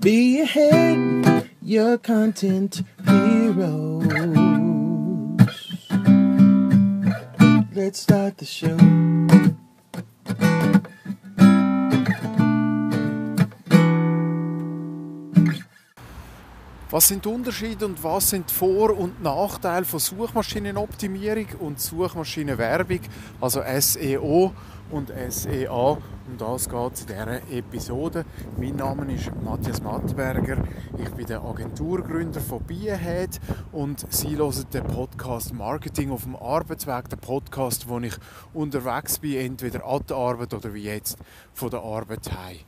Be ahead, your content heroes. Let's start the show. Was sind die Unterschiede und was sind die Vor- und Nachteile von Suchmaschinenoptimierung und Suchmaschinenwerbung, also SEO und SEA? Um das geht es in dieser Episode. Mein Name ist Matthias Mattberger. Ich bin der Agenturgründer von Biehead und Sie hören den Podcast Marketing auf dem Arbeitsweg, der Podcast, wo ich unterwegs bin, entweder an der Arbeit oder wie jetzt von der Arbeit heim.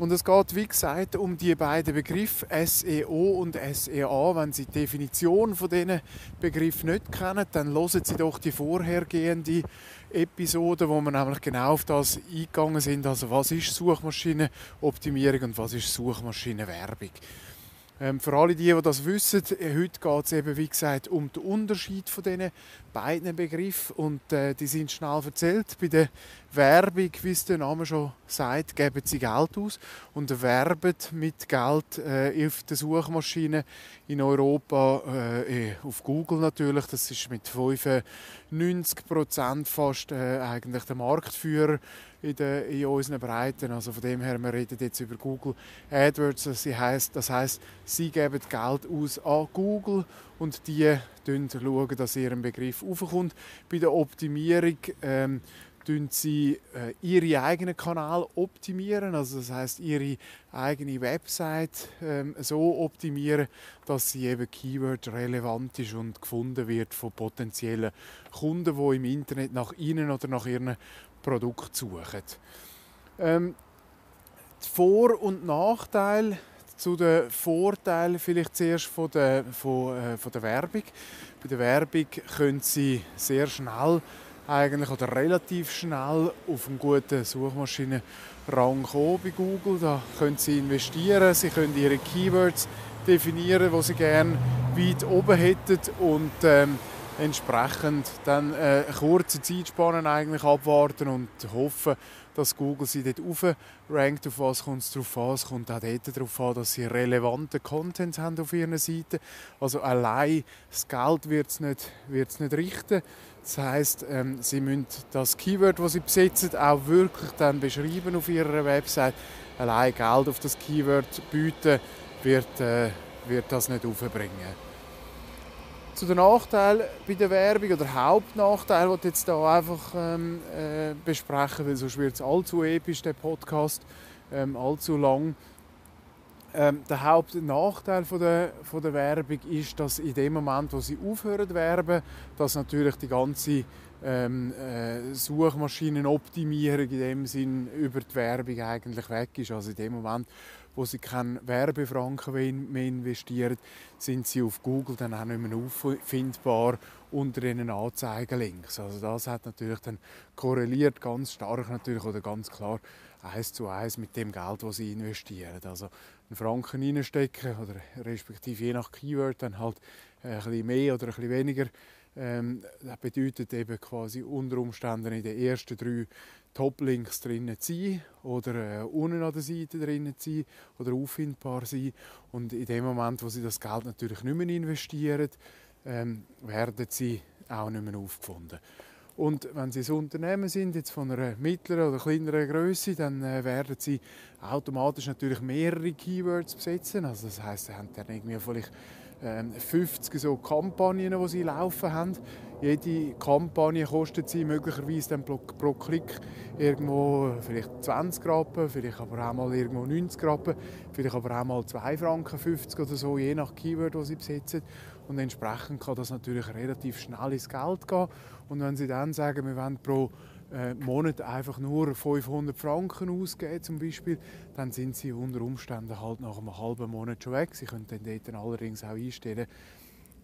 Und es geht, wie gesagt, um die beiden Begriffe SEO und SEA. Wenn Sie die Definition von diesen Begriffen nicht kennen, dann hören Sie doch die vorhergehende Episode, wo wir nämlich genau auf das eingegangen sind. Also was ist Suchmaschinenoptimierung und was ist Suchmaschinenwerbung. Ähm, für alle die, die das wissen, äh, heute geht es eben, wie gesagt, um den Unterschied von diesen beiden Begriffen. Und äh, die sind schnell erzählt. Bei der Werbung, wie es der Name schon sagt, geben sie Geld aus und werben mit Geld äh, auf den Suchmaschinen in Europa, äh, auf Google natürlich, das ist mit 95 Prozent fast äh, eigentlich der Marktführer in, der, in unseren Breiten. Also von dem her, wir reden jetzt über Google AdWords. Das heisst, das heisst, sie geben Geld aus an Google und die schauen, dass ihr Begriff aufkommt. Bei der Optimierung ähm, sie äh, ihre eigenen Kanal optimieren, also das heißt ihre eigene Website ähm, so optimieren, dass sie eben Keyword relevant ist und gefunden wird von potenziellen Kunden, die im Internet nach ihnen oder nach ihren Produkt suchen. Ähm, die Vor- und Nachteile zu den Vorteilen vielleicht zuerst von der, von, äh, von der Werbung. Bei der Werbung können Sie sehr schnell eigentlich oder relativ schnell auf einen guten Suchmaschinenrang kommen bei Google. Da können Sie investieren, Sie können Ihre Keywords definieren, die Sie gerne weit oben hätten und ähm, entsprechend dann äh, eine kurze Zeitspanne eigentlich abwarten und hoffen, dass Google sie dort rankt, auf was kommt es drauf an. Es kommt auch dort darauf an, dass sie relevanten Content haben auf ihrer Seite. Also allein das Geld wird es nicht, nicht richten. Das heißt, ähm, sie müssen das Keyword, das sie besitzen, auch wirklich dann beschreiben auf ihrer Website. Allein Geld auf das Keyword bieten wird, äh, wird das nicht aufbringen. Zu den Nachteilen bei der Werbung oder Hauptnachteil, den ich jetzt hier einfach ähm, äh, besprechen, weil sonst wird es allzu episch, der Podcast, ähm, allzu lang. Ähm, der Hauptnachteil von der, von der Werbung ist, dass in dem Moment, wo sie aufhören zu werben, dass natürlich die ganze ähm, äh, Suchmaschinenoptimierung in dem Sinn über die Werbung eigentlich weg ist. Also in dem Moment, wo sie keinen Werbefranken mehr investieren, sind sie auf Google dann auch nicht mehr auffindbar unter ihren Anzeigenlinks. Also das hat natürlich dann korreliert ganz stark natürlich oder ganz klar eins zu eins mit dem Geld, das sie investieren. Also einen Franken reinstecken oder respektive je nach Keyword dann halt ein bisschen mehr oder ein bisschen weniger ähm, das bedeutet eben quasi unter Umständen in den ersten drei Top-Links drinnen zu sein oder äh, unten an der Seite drinnen zu sein oder auffindbar sein. Und in dem Moment, wo sie das Geld natürlich nicht mehr investieren, ähm, werden sie auch nicht mehr aufgefunden. Und wenn Sie ein Unternehmen sind, jetzt von einer mittleren oder kleineren Größe, dann äh, werden Sie automatisch natürlich mehrere Keywords besetzen. Also das heißt, Sie haben dann irgendwie vielleicht 50 ähm, so Kampagnen, die sie laufen haben. Jede Kampagne kostet sie möglicherweise dann pro, Klick irgendwo vielleicht 20 Rappen, vielleicht aber auch mal irgendwo 90 Rappen, vielleicht aber auch mal 2 Franken 50 oder so, je nach Keyword, das sie besitzen. Und entsprechend kann das natürlich relativ schnell ins Geld gehen. Und wenn sie dann sagen, wir wollen pro äh, Monat einfach nur 500 Franken ausgeben zum Beispiel, dann sind sie unter Umständen halt nach einem halben Monat schon weg. Sie können dann dort allerdings auch einstellen,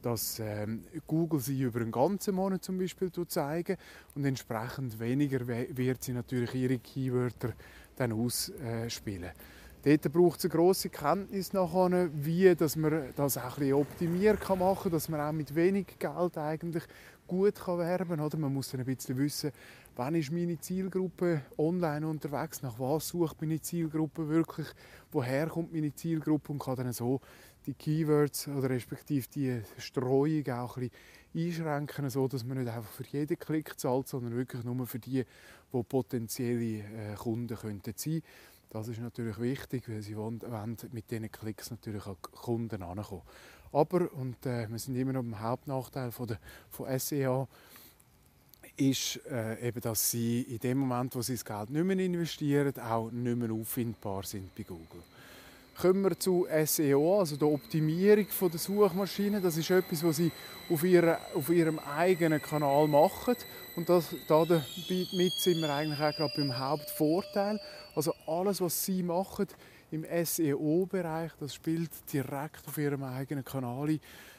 dass ähm, Google sie über einen ganzen Monat zum Beispiel zeigen und entsprechend weniger wird sie natürlich ihre Keywörter dann ausspielen. Dort braucht es eine grosse Kenntnis nachher, wie dass man das auch ein optimieren kann machen, dass man auch mit wenig Geld eigentlich gut kann werben kann. Man muss dann ein bisschen wissen, wann ist meine Zielgruppe online unterwegs, nach was sucht meine Zielgruppe wirklich, woher kommt meine Zielgruppe und kann dann so die Keywords oder respektive die Streuung auch ein bisschen einschränken, so dass man nicht einfach für jeden Klick zahlt, sondern wirklich nur für die, die potenzielle äh, Kunden könnten sein das ist natürlich wichtig, weil sie wollen, mit diesen Klicks natürlich auch Kunden ankommen. Aber, und äh, wir sind immer noch beim Hauptnachteil von, der, von SEA, ist äh, eben, dass sie in dem Moment, wo sie das Geld nicht mehr investieren, auch nicht mehr auffindbar sind bei Google. Kommen wir zu SEO, also der Optimierung der Suchmaschine. Das ist etwas, was sie auf, ihrer, auf ihrem eigenen Kanal machen. Und das, damit sind wir eigentlich auch gerade beim Hauptvorteil. Also alles, was sie machen im SEO-Bereich, das spielt direkt auf ihrem eigenen Kanal.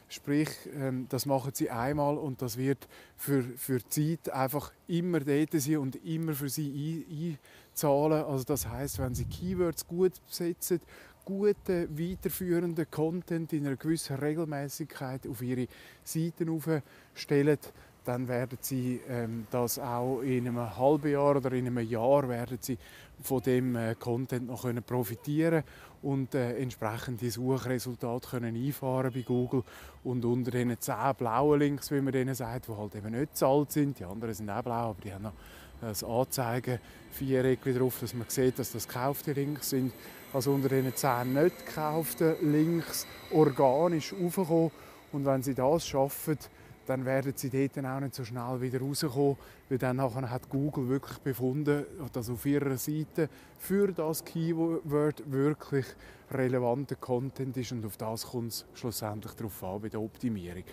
Sprich, ähm, das machen sie einmal und das wird für, für die Zeit einfach immer dort sein und immer für sie einzahlen. Also das heißt, wenn sie Keywords gut besetzen, guten, weiterführenden Content in einer gewissen Regelmäßigkeit auf ihre Seiten aufstellen, dann werden sie ähm, das auch in einem halben Jahr oder in einem Jahr werden sie von dem äh, Content noch können profitieren und äh, entsprechende Suchresultate können einfahren bei Google und unter diesen zehn blauen Links, wie man denen sagt, die halt eben nicht zahlt sind, die anderen sind auch blau, aber die haben noch das Anzeigen Viereck drauf, dass man sieht, dass das gekaufte Links sind. Also unter diesen zehn nicht gekauften Links organisch aufkommen und wenn sie das schaffen, dann werden sie dort auch nicht so schnell wieder rauskommen, weil dann nachher hat Google wirklich befunden, dass auf ihrer Seite für das Keyword wirklich relevanter Content ist und auf das kommt es schlussendlich darauf an bei der Optimierung.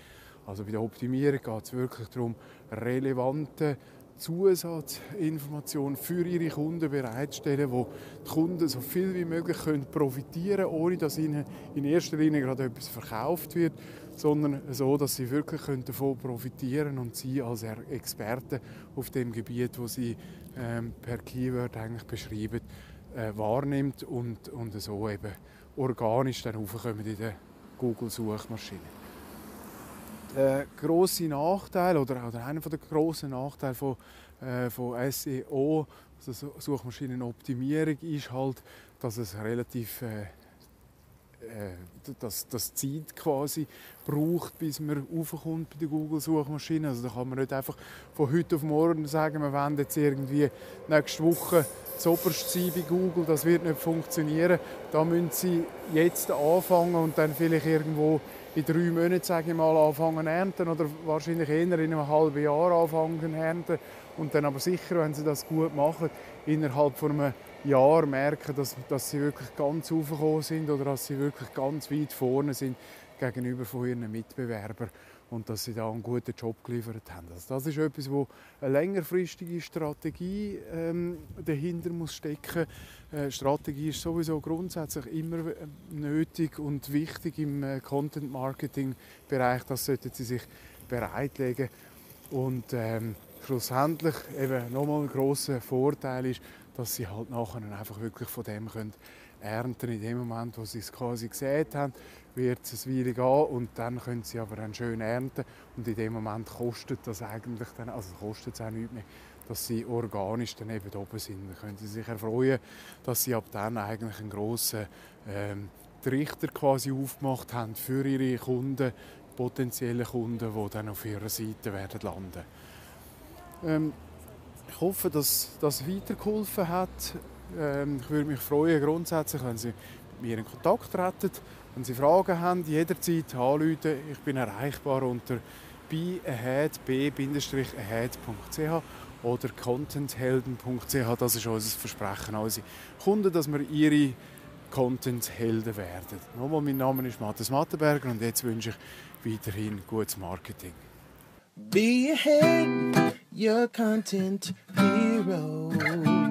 Also bei der Optimierung geht es wirklich darum, relevante Zusatzinformationen für ihre Kunden bereitstellen, wo die Kunden so viel wie möglich können profitieren können, ohne dass ihnen in erster Linie gerade etwas verkauft wird, sondern so, dass sie wirklich davon profitieren und sie als Experten auf dem Gebiet, wo sie ähm, per Keyword eigentlich beschreiben, äh, wahrnimmt und, und so eben organisch dann raufkommen in der Google-Suchmaschine. Der grosse Nachteil oder, oder einer der grossen Nachteile von, äh, von SEO, also Suchmaschinenoptimierung, ist halt, dass es relativ äh, dass das Zeit quasi braucht, bis man raufkommt bei der Google-Suchmaschine. Also da kann man nicht einfach von heute auf morgen sagen, wir wollen jetzt irgendwie nächste Woche zoberst sein bei Google, das wird nicht funktionieren. Da müssen sie jetzt anfangen und dann vielleicht irgendwo in drei Monaten, sage ich mal, anfangen ernten oder wahrscheinlich eher in einem halben Jahr anfangen ernten und dann aber sicher, wenn sie das gut machen, innerhalb von einem Jahr merken, dass, dass sie wirklich ganz aufgekommen sind oder dass sie wirklich ganz weit vorne sind gegenüber von ihren Mitbewerbern und dass sie da einen guten Job geliefert haben. Also das ist etwas, wo eine längerfristige Strategie ähm, dahinter muss stecken. Äh, Strategie ist sowieso grundsätzlich immer äh, nötig und wichtig im äh, Content Marketing Bereich. Das sollten Sie sich bereitlegen und ähm, schlussendlich eben nochmal ein großer Vorteil ist, dass sie halt nachher einfach wirklich von dem können ernten in dem Moment, wo sie es quasi gesehen haben, wird es eine Weile gehen und dann können sie aber dann schön ernten und in dem Moment kostet das eigentlich dann, also kostet es auch nichts mehr, dass sie organisch dann eben oben sind. Dann können sie sich erfreuen, dass sie ab dann eigentlich einen grossen ähm, Trichter quasi aufgemacht haben für ihre Kunden, potenzielle Kunden, die dann auf ihrer Seite werden landen. Ähm, ich hoffe, dass das weitergeholfen hat. Ähm, ich würde mich freuen, grundsätzlich, wenn Sie mit mir in Kontakt treten. Wenn Sie Fragen haben, jederzeit anrufen. Ich bin erreichbar unter b-ahead.ch oder contenthelden.ch. Das ist unser Versprechen an unsere Kunden, dass wir ihre Content-Helden werden. Nochmal, mein Name ist Matthias Mattenberger und jetzt wünsche ich weiterhin gutes Marketing. Be ahead, your content hero.